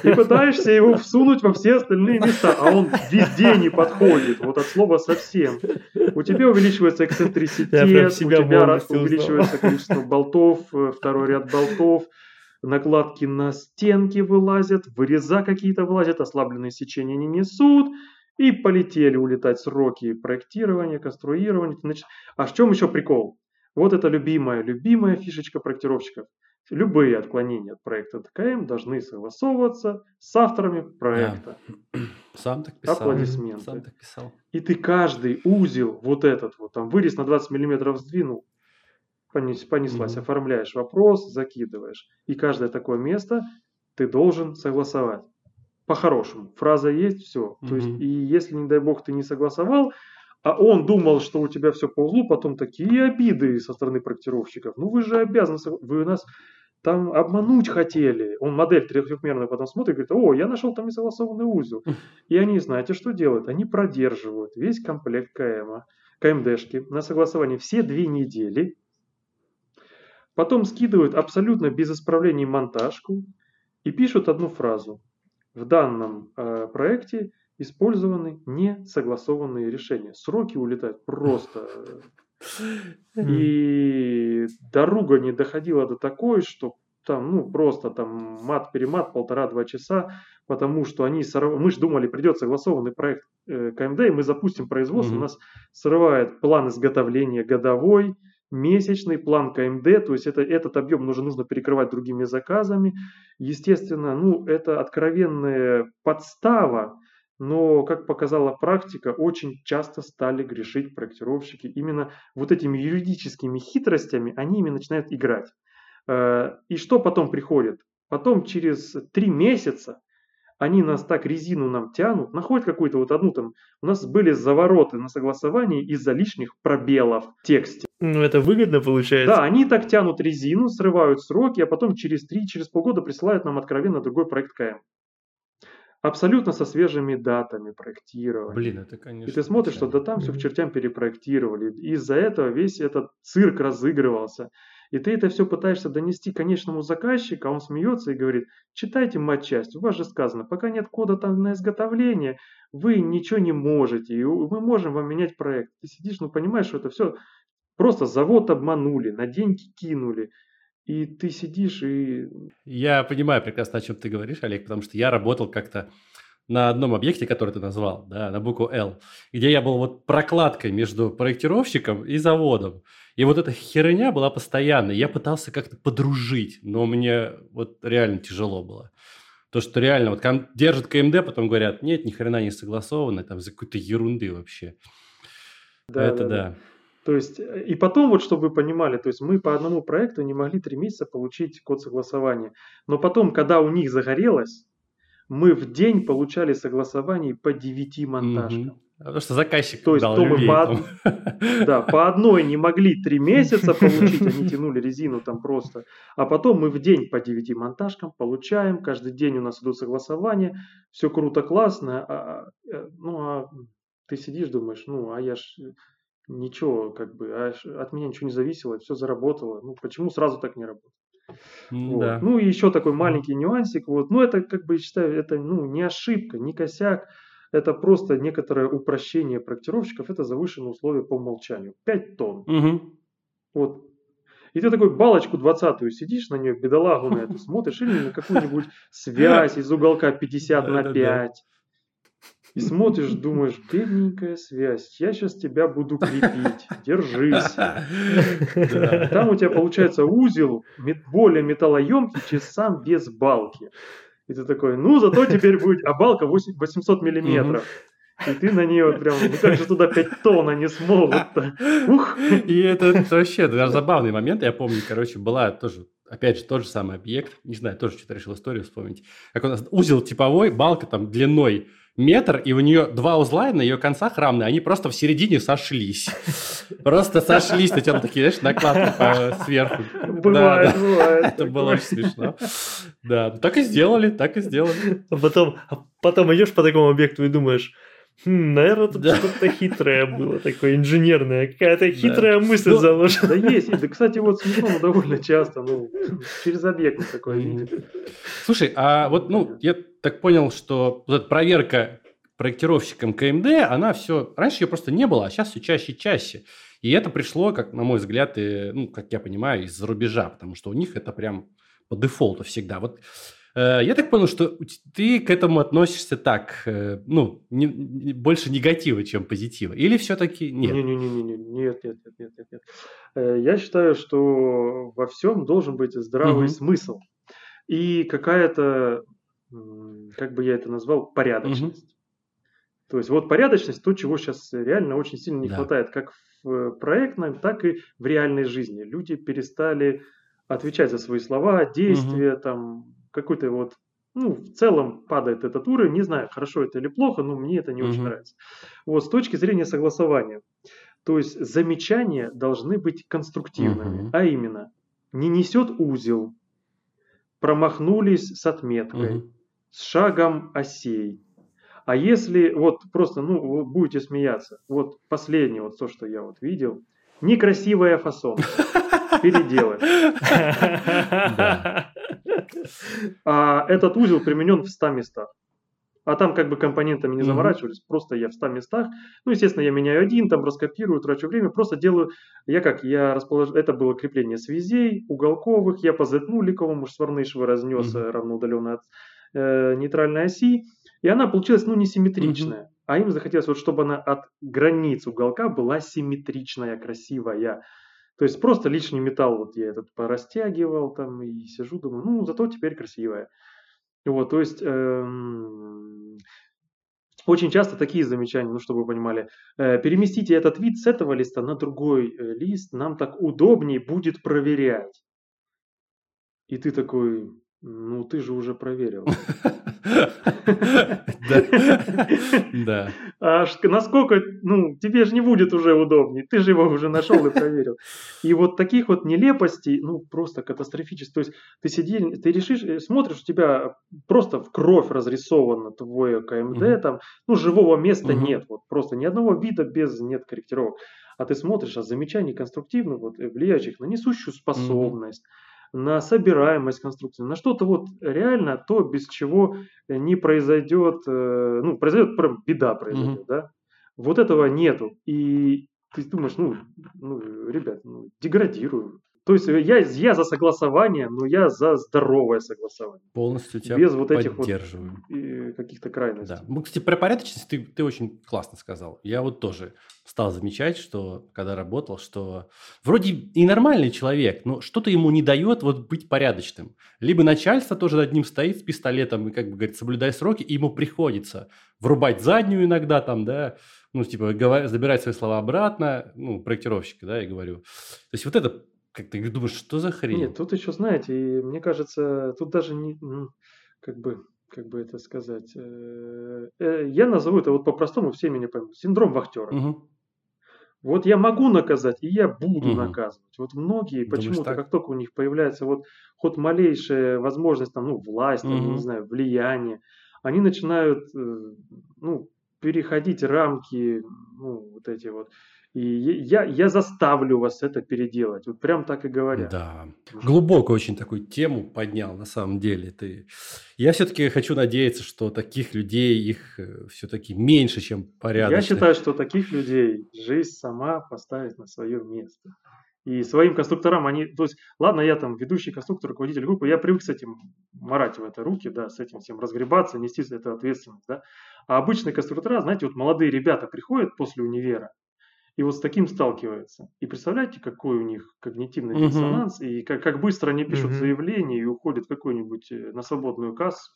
S1: и пытаешься его всунуть во все остальные места, а он везде не подходит, вот от слова совсем. У тебя увеличивается эксцентриситет, у тебя увеличивается количество болтов, э, второй ряд болтов, накладки на стенки вылазят, выреза какие-то вылазят, ослабленные сечения не несут, и полетели улетать сроки проектирования, конструирования. Значит, а в чем еще прикол? Вот это любимая, любимая фишечка проектировщиков. Любые отклонения от проекта ТКМ должны согласовываться с авторами проекта.
S2: Да. Сам так писал.
S1: Аплодисменты.
S2: Сам так писал.
S1: И ты каждый узел, вот этот вот, там вырез на 20 миллиметров сдвинул, понес, понеслась, угу. оформляешь вопрос, закидываешь. И каждое такое место ты должен согласовать. По-хорошему. Фраза есть, все. Угу. То есть, и если, не дай бог, ты не согласовал, а он думал, что у тебя все по узлу, потом такие обиды со стороны проектировщиков. Ну вы же обязаны, вы у нас там обмануть хотели. Он модель трехмерную потом смотрит и говорит, о, я нашел там несогласованный узел. И они, знаете, что делают? Они продерживают весь комплект КМ, КМДшки на согласование все две недели. Потом скидывают абсолютно без исправлений монтажку и пишут одну фразу. В данном э, проекте использованы несогласованные решения. Сроки улетают просто. И дорога не доходила до такой, что там, ну, просто там мат-перемат полтора-два часа, потому что они сорв... мы же думали, придет согласованный проект э, КМД, и мы запустим производство, mm-hmm. у нас срывает план изготовления годовой, месячный план КМД, то есть это, этот объем нужно, нужно перекрывать другими заказами. Естественно, ну, это откровенная подстава, но, как показала практика, очень часто стали грешить проектировщики. Именно вот этими юридическими хитростями они ими начинают играть. Э, и что потом приходит? Потом через три месяца они нас так резину нам тянут, находят какую-то вот одну там, у нас были завороты на согласовании из-за лишних пробелов в тексте.
S3: Ну, это выгодно получается.
S1: Да, они так тянут резину, срывают сроки, а потом через три, через полгода присылают нам откровенно другой проект КМ. Абсолютно со свежими датами проектирования.
S2: Блин, это, конечно.
S1: И ты смотришь, что да там все к чертям перепроектировали. И из-за этого весь этот цирк разыгрывался. И ты это все пытаешься донести конечному заказчику, а он смеется и говорит, читайте матчасть, у вас же сказано, пока нет кода там на изготовление, вы ничего не можете, и мы можем вам менять проект. Ты сидишь, ну понимаешь, что это все просто завод обманули, на деньги кинули. И ты сидишь и...
S2: Я понимаю прекрасно, о чем ты говоришь, Олег, потому что я работал как-то на одном объекте, который ты назвал, да, на букву «Л», где я был вот прокладкой между проектировщиком и заводом. И вот эта херня была постоянной. Я пытался как-то подружить, но мне вот реально тяжело было. То, что реально вот держат КМД, потом говорят, нет, ни хрена не согласовано, там за какой-то ерунды вообще. Да, Это да. да. да.
S1: То есть, э, и потом, вот чтобы вы понимали, то есть мы по одному проекту не могли три месяца получить код согласования. Но потом, когда у них загорелось, мы в день получали согласование по девяти монтажкам. Угу.
S2: Потому что заказчик
S1: То есть, то мы по, да, по одной не могли три месяца получить, они тянули резину там просто. А потом мы в день по девяти монтажкам получаем, каждый день у нас идут согласования, все круто, классно. А, а э, ну, а ты сидишь, думаешь, ну, а я ж ничего, как бы, а от меня ничего не зависело, все заработало. Ну, почему сразу так не работает? Вот. Да. Ну и еще такой маленький нюансик. Вот. Ну, это, как бы, считаю, это ну, не ошибка, не косяк. Это просто некоторое упрощение проектировщиков. Это завышенные условия по умолчанию. 5 тонн.
S2: Угу.
S1: Вот. И ты такой балочку 20 сидишь на нее, бедолагу на это смотришь, или на какую-нибудь связь из уголка 50 на 5. И смотришь, думаешь, бедненькая связь, я сейчас тебя буду крепить, держись. Там у тебя получается узел более металлоемкий, чем сам без балки. И ты такой, ну зато теперь будет, а балка 800 миллиметров. И ты на нее прям, ну как же туда 5 тонн они смогут-то? Ух.
S2: И это вообще даже забавный момент. Я помню, короче, была тоже опять же, тот же самый объект, не знаю, тоже что-то решил историю вспомнить. Как у нас узел типовой, балка там длиной метр, и у нее два узла на ее концах равны, они просто в середине сошлись. Просто сошлись, на там такие, знаешь, накладки сверху.
S1: Бывает, бывает.
S2: Это было очень смешно. Да, так и сделали, так и сделали.
S3: А потом, а потом идешь по такому объекту и думаешь, Хм, наверное, тут да. что-то хитрое было, такое инженерное, какая-то хитрая да. мысль ну, заложена.
S1: Да есть, да, кстати, вот смешно, но довольно часто, ну, через объект такое видит.
S2: Слушай, а вот, ну, я так понял, что вот эта проверка проектировщиком КМД, она все, раньше ее просто не было, а сейчас все чаще и чаще. И это пришло, как на мой взгляд, и, ну, как я понимаю, из-за рубежа, потому что у них это прям по дефолту всегда. Вот Э, я так понял, что ты к этому относишься так, э, ну, не, не, больше негатива, чем позитива. Или все-таки нет?
S1: Не, не, не, не, нет, нет, нет, нет, нет, нет. Э, я считаю, что во всем должен быть здравый угу. смысл и какая-то, как бы я это назвал, порядочность. Угу. То есть вот порядочность, то, чего сейчас реально очень сильно не да. хватает, как в проектном, так и в реальной жизни. Люди перестали отвечать за свои слова, действия, угу. там какой-то вот ну, в целом падает этот уровень. Не знаю, хорошо это или плохо, но мне это не угу. очень нравится. Вот с точки зрения согласования. То есть замечания должны быть конструктивными, угу. а именно не несет узел, промахнулись с отметкой, угу. С шагом осей. А если вот просто, ну, вы будете смеяться, вот последнее, вот то, что я вот видел, некрасивая фасон, переделать. А этот узел применен в 100 местах. А там как бы компонентами не заморачивались, mm-hmm. просто я в 100 местах. Ну, естественно, я меняю один, там раскопирую, трачу время, просто делаю, я как, я расположил, это было крепление связей, уголковых, я по Z-нуликовому сварнышего разнес mm-hmm. равноудаленно от э, нейтральной оси, и она получилась, ну, несимметричная. Mm-hmm. А им захотелось, вот, чтобы она от границ уголка была симметричная, красивая. То есть просто лишний металл вот я этот порастягивал там и сижу, думаю, ну, зато теперь красивая. Вот, то есть эм, очень часто такие замечания, ну, чтобы вы понимали, э, переместите этот вид с этого листа на другой э, лист, нам так удобнее будет проверять. И ты такой, ну, ты же уже проверил. Да. А насколько, ну, тебе же не будет уже удобнее, ты же его уже нашел и проверил. И вот таких вот нелепостей, ну, просто катастрофически. То есть ты сидишь, ты решишь, э, смотришь, у тебя просто в кровь разрисовано твое КМД, там, ну, живого места нет, вот просто ни одного вида без нет корректировок. А ты смотришь, а замечаний конструктивных, вот, э, влияющих на несущую способность, на собираемость конструкции, на что-то вот реально то, без чего не произойдет, э, ну, произойдет прям беда произойдет, mm-hmm. да. Вот этого нету. И ты думаешь, ну, ну ребят, ну, деградирую. То есть я, я за согласование, но я за здоровое согласование.
S2: Полностью тебя
S1: Без вот этих
S2: вот
S1: каких-то крайностей.
S2: Да. Ну, кстати, про порядочность ты, ты очень классно сказал. Я вот тоже стал замечать, что когда работал, что вроде и нормальный человек, но что-то ему не дает вот быть порядочным. Либо начальство тоже над ним стоит с пистолетом и, как бы говорит, соблюдай сроки, и ему приходится врубать заднюю иногда там, да, ну, типа, говор... забирать свои слова обратно, ну, проектировщика, да, я говорю. То есть вот это как ты думаешь, что за хрень?
S1: Нет, тут еще, знаете, и мне кажется, тут даже не, ну, как бы, как бы это сказать, э, э, я назову это вот по-простому, все меня поймут, синдром вахтера. Угу. Вот я могу наказать, и я буду угу. наказывать. Вот многие почему-то, как только у них появляется вот хоть малейшая возможность, там, ну, власть, угу. там, не знаю, влияние, они начинают, э, ну, переходить рамки, ну, вот эти вот, и я, я заставлю вас это переделать. Вот прям так и говорят.
S2: Да. Глубокую очень такую тему поднял, на самом деле. Ты... Я все-таки хочу надеяться, что таких людей, их э, все-таки меньше, чем порядочных.
S1: Я считаю, что таких людей жизнь сама поставит на свое место. И своим конструкторам они, то есть, ладно, я там ведущий конструктор, руководитель группы, я привык с этим марать в это руки, да, с этим всем разгребаться, нести эту ответственность, да. А обычные конструктора, знаете, вот молодые ребята приходят после универа, и вот с таким сталкивается. И представляете, какой у них когнитивный uh-huh. диссонанс, и как, как быстро они пишут uh-huh. заявление и уходят какой-нибудь э, на свободную кассу.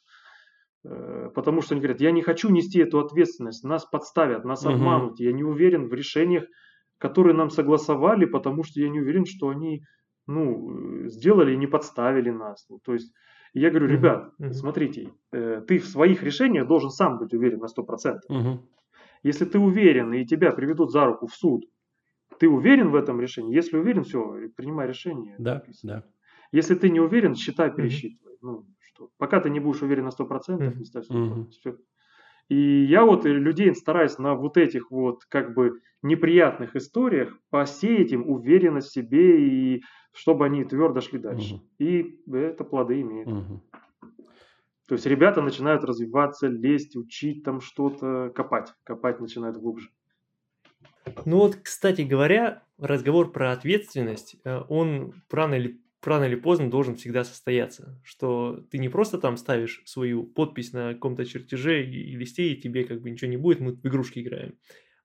S1: Э, потому что они говорят, я не хочу нести эту ответственность, нас подставят, нас uh-huh. обманут, я не уверен в решениях, которые нам согласовали, потому что я не уверен, что они ну, сделали и не подставили нас. Ну, то есть я говорю, ребят, uh-huh. смотрите, э, ты в своих решениях должен сам быть уверен на 100%. Uh-huh. Если ты уверен и тебя приведут за руку в суд, ты уверен в этом решении? Если уверен, все, принимай решение.
S2: Да, да.
S1: Если ты не уверен, считай, пересчитывай. Mm-hmm. Ну, что, пока ты не будешь уверен на 100%, mm-hmm. не ставь 100%. Mm-hmm. Все. И я вот людей стараюсь на вот этих вот как бы неприятных историях посеять им уверенность в себе и чтобы они твердо шли дальше. Угу. И это плоды имеет. Угу. То есть ребята начинают развиваться, лезть, учить там что-то, копать. Копать начинают глубже.
S3: Ну вот, кстати говоря, разговор про ответственность, э, он рано или, рано или поздно должен всегда состояться. Что ты не просто там ставишь свою подпись на каком-то чертеже и листе, и тебе как бы ничего не будет, мы в игрушки играем.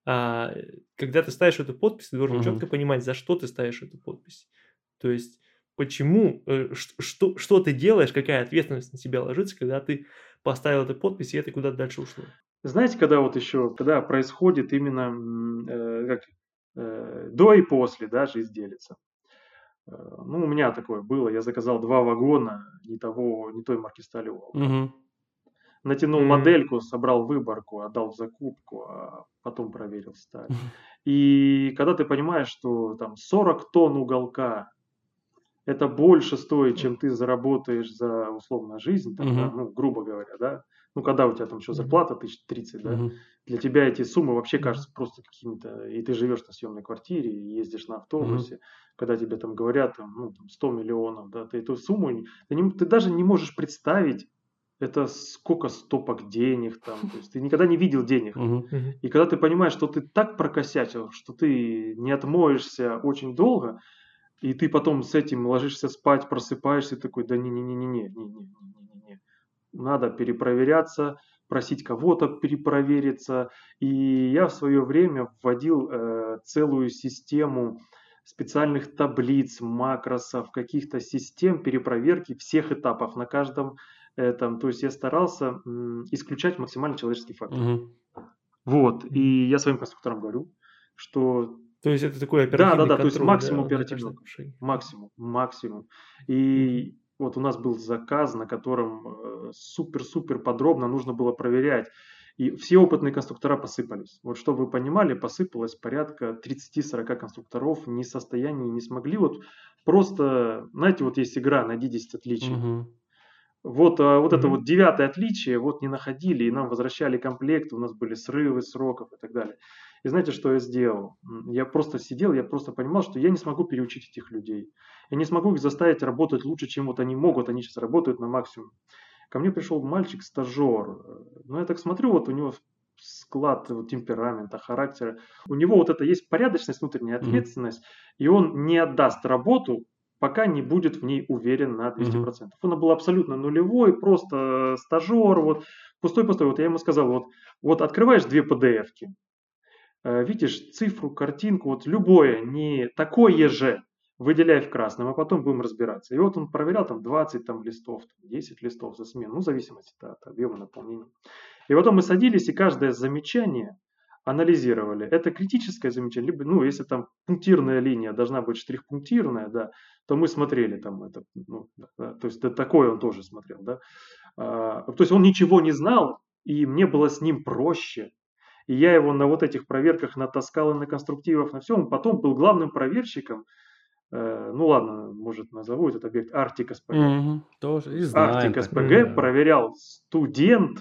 S3: А когда ты ставишь эту подпись, ты должен угу. четко понимать, за что ты ставишь эту подпись. То есть почему, э, что, что ты делаешь, какая ответственность на тебя ложится, когда ты поставил эту подпись, и это куда-то дальше ушло.
S1: Знаете, когда вот еще, когда происходит именно, э, как э, до и после, да, жизнь делится. Э, ну, у меня такое было, я заказал два вагона не того, не той марки сталевого.
S2: Мгм.
S1: Натянул
S3: Мгм.
S1: модельку, собрал выборку, отдал в закупку, а потом проверил сталь. И когда ты понимаешь, что там 40 тонн уголка, это больше стоит, чем ты заработаешь за условно жизнь, там, да,
S2: Мгм.
S1: ну, грубо говоря, да, ну, когда у тебя там еще зарплата тысяч тридцать, да,
S2: Мгм.
S1: для тебя эти суммы вообще кажутся просто какими-то, и ты живешь на съемной квартире, и ездишь на автобусе, когда тебе там говорят, там, ну, там 100 миллионов, да, ты эту сумму, ты, не- ты даже не можешь представить, это сколько стопок денег там, то есть ты никогда не видел денег.
S2: Мгм.
S3: Мгм.
S1: И когда ты понимаешь, что ты так прокосячил, что ты не отмоешься очень долго, и ты потом с этим ложишься спать, просыпаешься, и такой, да не-не-не-не-не-не-не-не-не. Надо перепроверяться, просить кого-то перепровериться. И я в свое время вводил э, целую систему специальных таблиц, макросов, каких-то систем перепроверки всех этапов на каждом этом. То есть я старался м, исключать максимально человеческий фактор.
S2: Мгм.
S1: Вот, и я своим конструкторам говорю, что
S3: То есть это такой
S1: Да, да,
S3: оперативный
S1: да, то есть
S3: контроль,
S1: максимум
S3: да,
S1: оперативного максимум, максимум. И вот у нас был заказ, на котором э, супер-супер подробно нужно было проверять. И все опытные конструктора посыпались. Вот чтобы вы понимали, посыпалось порядка 30-40 конструкторов не в состоянии, не смогли. Вот просто, знаете, вот есть игра «Найди 10 отличий».
S2: Мгм.
S1: Вот, а, вот это
S3: Мгм.
S1: вот девятое отличие, вот не находили, и нам возвращали комплекты, у нас были срывы сроков и так далее. И знаете, что я сделал? Я просто сидел, я просто понимал, что я не смогу переучить этих людей. Я не смогу их заставить работать лучше, чем вот они могут, они сейчас работают на максимум. Ко мне пришел мальчик, стажер. Э, Ну, я так смотрю, вот у него склад вот, темперамента, характера. У него вот это есть порядочность, внутренняя ответственность, и он не отдаст работу, пока не будет в ней уверен на 200%. Он был абсолютно нулевой, просто стажер, вот пустой-пустой. Вот я ему сказал, вот, вот открываешь две PDF-ки, э, видишь цифру, картинку, вот любое, не такое же, выделяй в красном, а потом будем разбираться. И вот он проверял там 20 там, листов, там, 10 листов за смену, ну, в зависимости от объема наполнения. И потом мы садились и каждое замечание анализировали. Это критическое замечание, либо, ну, если там пунктирная линия должна быть штрих-пунктирная, да, то мы смотрели там это, ну, да, то есть да, такое он тоже смотрел, да. А, то есть он ничего не знал, и мне было с ним проще. И я его на вот этих проверках натаскал и на конструктивах, на всем. Потом был главным проверщиком, э, ну ладно, может назову этот объект Arctic SPG.
S2: Мгм. Тоже и знаем.
S1: Arctic SPG
S2: да.
S1: проверял студент,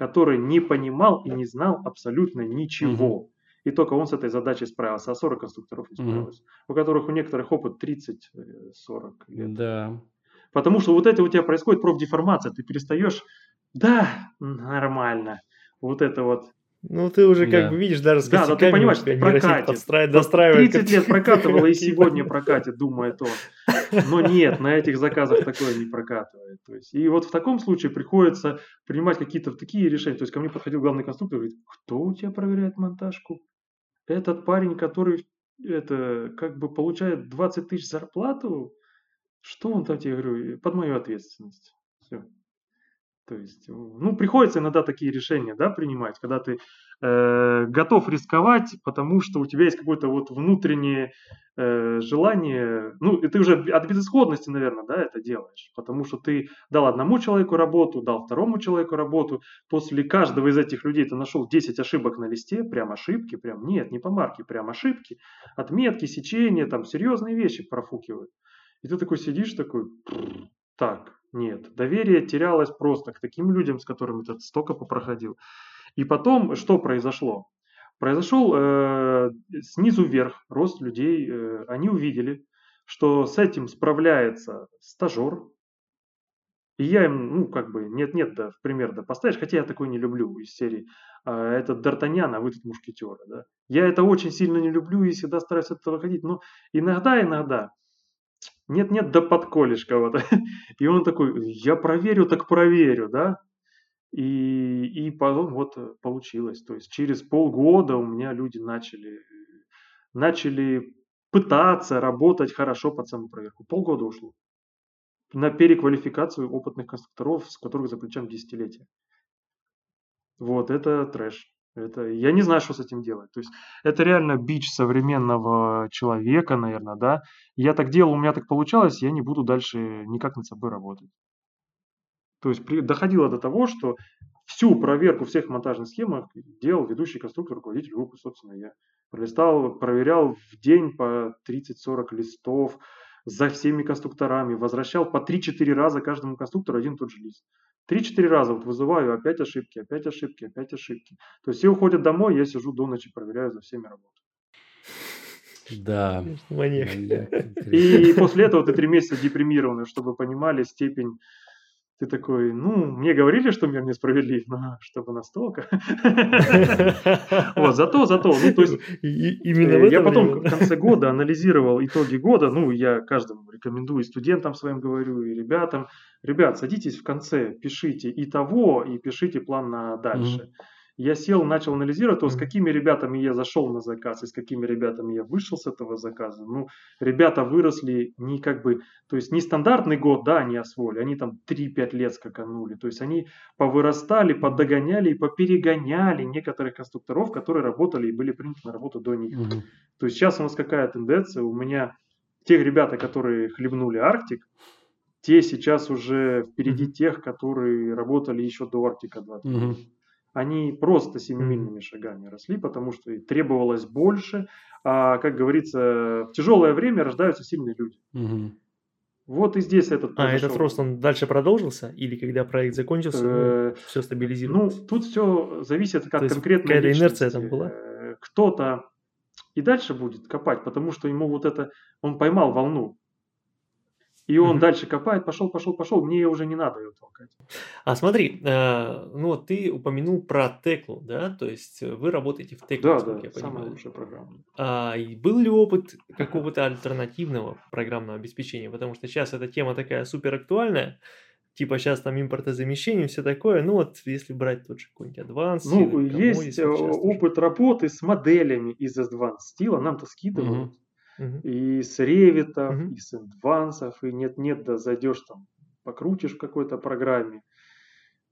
S1: который не понимал и не знал абсолютно ничего. И только он с этой задачей справился, а 40 конструкторов не справилось. У которых у некоторых опыт 30-40 лет.
S2: Да.
S1: Потому что вот это у тебя происходит профдеформация, ты перестаешь, да, нормально. Вот это вот.
S3: Ну, ты уже как
S2: Да.
S3: бы видишь, даже с
S1: Да, да, ты понимаешь, что прокатит. Вот
S3: достраивает.
S1: 30 лет прокатывало и сегодня прокатит, думает он. Но нет, на этих заказах такое не прокатывает. То есть, и вот в таком случае приходится принимать какие-то такие решения. То есть ко мне подходил главный конструктор и говорит, кто у тебя проверяет монтажку? Этот парень, который это как бы получает 20 тысяч зарплату, что он там тебе, говорю, под мою ответственность. То есть, ну, приходится иногда такие решения, да, принимать, когда ты э, готов рисковать, потому что у тебя есть какое-то вот внутреннее э, желание, ну, и ты уже от безысходности, наверное, да, это делаешь, потому что ты дал одному человеку работу, дал второму человеку работу, после каждого из этих людей ты нашел 10 ошибок на листе, прям ошибки, прям, нет, не по марке, прям ошибки, отметки, сечения, там, серьезные вещи профукивают. И ты такой сидишь, такой, так, нет, доверие терялось просто к таким людям, с которыми ты столько попроходил. И потом, что произошло? Произошел э, снизу вверх рост людей, э, они увидели, что с этим справляется стажер, и я им, ну, как бы, нет-нет, да, в пример да поставишь, хотя я такой не люблю из серии, а, этот Д'Артаньян, а вы тут мушкетеры, да. Я это очень сильно не люблю и всегда стараюсь от этого ходить, но иногда, иногда, нет-нет, да подколешь кого-то. И он такой, я проверю, так проверю, да. И, и потом вот получилось. То есть через полгода у меня люди начали, начали пытаться работать хорошо под самопроверку. Полгода ушло на переквалификацию опытных конструкторов, с которых за плечами десятилетия. Вот, это трэш. Это, я не знаю, что с этим делать. То есть это реально бич современного человека, наверное, да. Я так делал, у меня так получалось, я не буду дальше никак над собой работать. То есть при, доходило до того, что всю проверку всех монтажных схем делал ведущий конструктор, руководитель группы, собственно, я. Пролистал, проверял в день по 30-40 листов за всеми конструкторами, возвращал по 3-4 раза каждому конструктору один и тот же лист. Три-четыре раза вот вызываю, опять ошибки, опять ошибки, опять ошибки. То есть все уходят домой, я сижу до ночи, проверяю за всеми работу.
S2: Да.
S3: Маньяк.
S1: И после этого ты три месяца депримированный, чтобы понимали степень ты такой, ну, мне говорили, что мир несправедлив, но чтобы настолько. Вот, зато, зато, ну, то есть, именно э, я потом в конце года анализировал итоги года, ну, я каждому рекомендую, и студентам своим говорю, и ребятам, ребят, садитесь в конце, пишите и того, и пишите план на дальше я сел, начал анализировать, то с какими ребятами я зашел на заказ и с какими ребятами я вышел с этого заказа. Ну, ребята выросли не как бы, то есть не стандартный год, да, они освоили, они там 3-5 лет скаканули. То есть они повырастали, подогоняли и поперегоняли некоторых конструкторов, которые работали и были приняты на работу до них. Угу. То есть сейчас у нас какая тенденция? У меня тех ребята, которые хлебнули Арктик, те сейчас уже впереди тех, которые работали еще до Арктика 2 угу они просто семимильными шагами росли, потому что требовалось больше. А, как говорится, в тяжелое время рождаются сильные люди. Угу. Вот и здесь этот
S3: А этот рост, он дальше продолжился? Или когда проект закончился, ну, э, все стабилизировалось?
S1: Ну, тут все зависит, как конкретно
S3: какая-то инерция там была?
S1: Э, кто-то и дальше будет копать, потому что ему вот это, он поймал волну. И он mm-hmm. дальше копает, пошел, пошел, пошел, мне уже не надо ее толкать.
S3: А смотри, э, ну ты упомянул про Теклу, да, то есть вы работаете в Текле,
S1: да, да, я самая понимаю. лучшая программа.
S3: А, и был ли опыт какого-то альтернативного программного обеспечения? Потому что сейчас эта тема такая супер актуальная, типа сейчас там импортозамещение, все такое, ну вот если брать тот же какой-нибудь Advanced.
S1: Ну, есть опыт работы с моделями из Advanced стила, нам-то скидывают. И с ревитов, и с адвансов, и нет-нет, да зайдешь там, покрутишь в какой-то программе,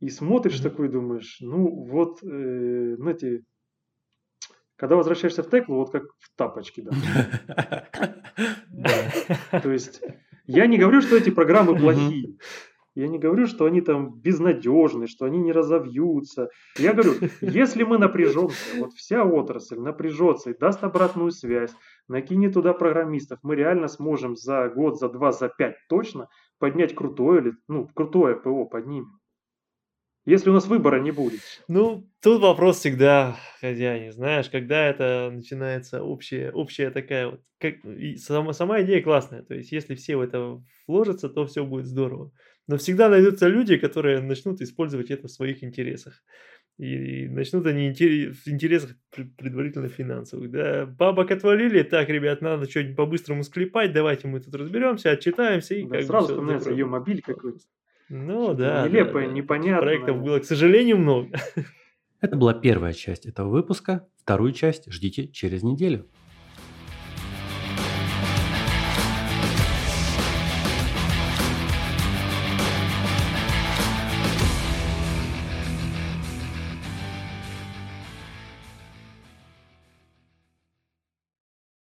S1: и смотришь такой, думаешь, ну вот, э, знаете, когда возвращаешься в Теклу, вот как в тапочки, да. То есть, я не говорю, что эти программы плохие. Я не говорю, что они там безнадежны, что они не разовьются. Я говорю, если мы напряжемся, вот вся отрасль напряжется и даст обратную связь, накинет туда программистов, мы реально сможем за год, за два, за пять точно поднять крутое, ну, крутое ПО поднимем. Если у нас выбора не будет.
S3: Ну, тут вопрос всегда хозяин, знаешь, когда это начинается общая, общая такая вот, как, сама, сама идея классная, то есть если все в это вложатся, то все будет здорово. Но всегда найдутся люди, которые начнут использовать это в своих интересах. И, начнут они в интересах предварительно финансовых. Да, бабок отвалили, так, ребят, надо что-нибудь по-быстрому склепать, давайте мы тут разберемся, отчитаемся и
S1: да, как сразу вспоминается ее мобиль какой-то.
S3: Ну да.
S1: Нелепое,
S3: да, да.
S1: непонятное.
S3: Проектов было, к сожалению, много.
S2: Это была первая часть этого выпуска. Вторую часть ждите через неделю.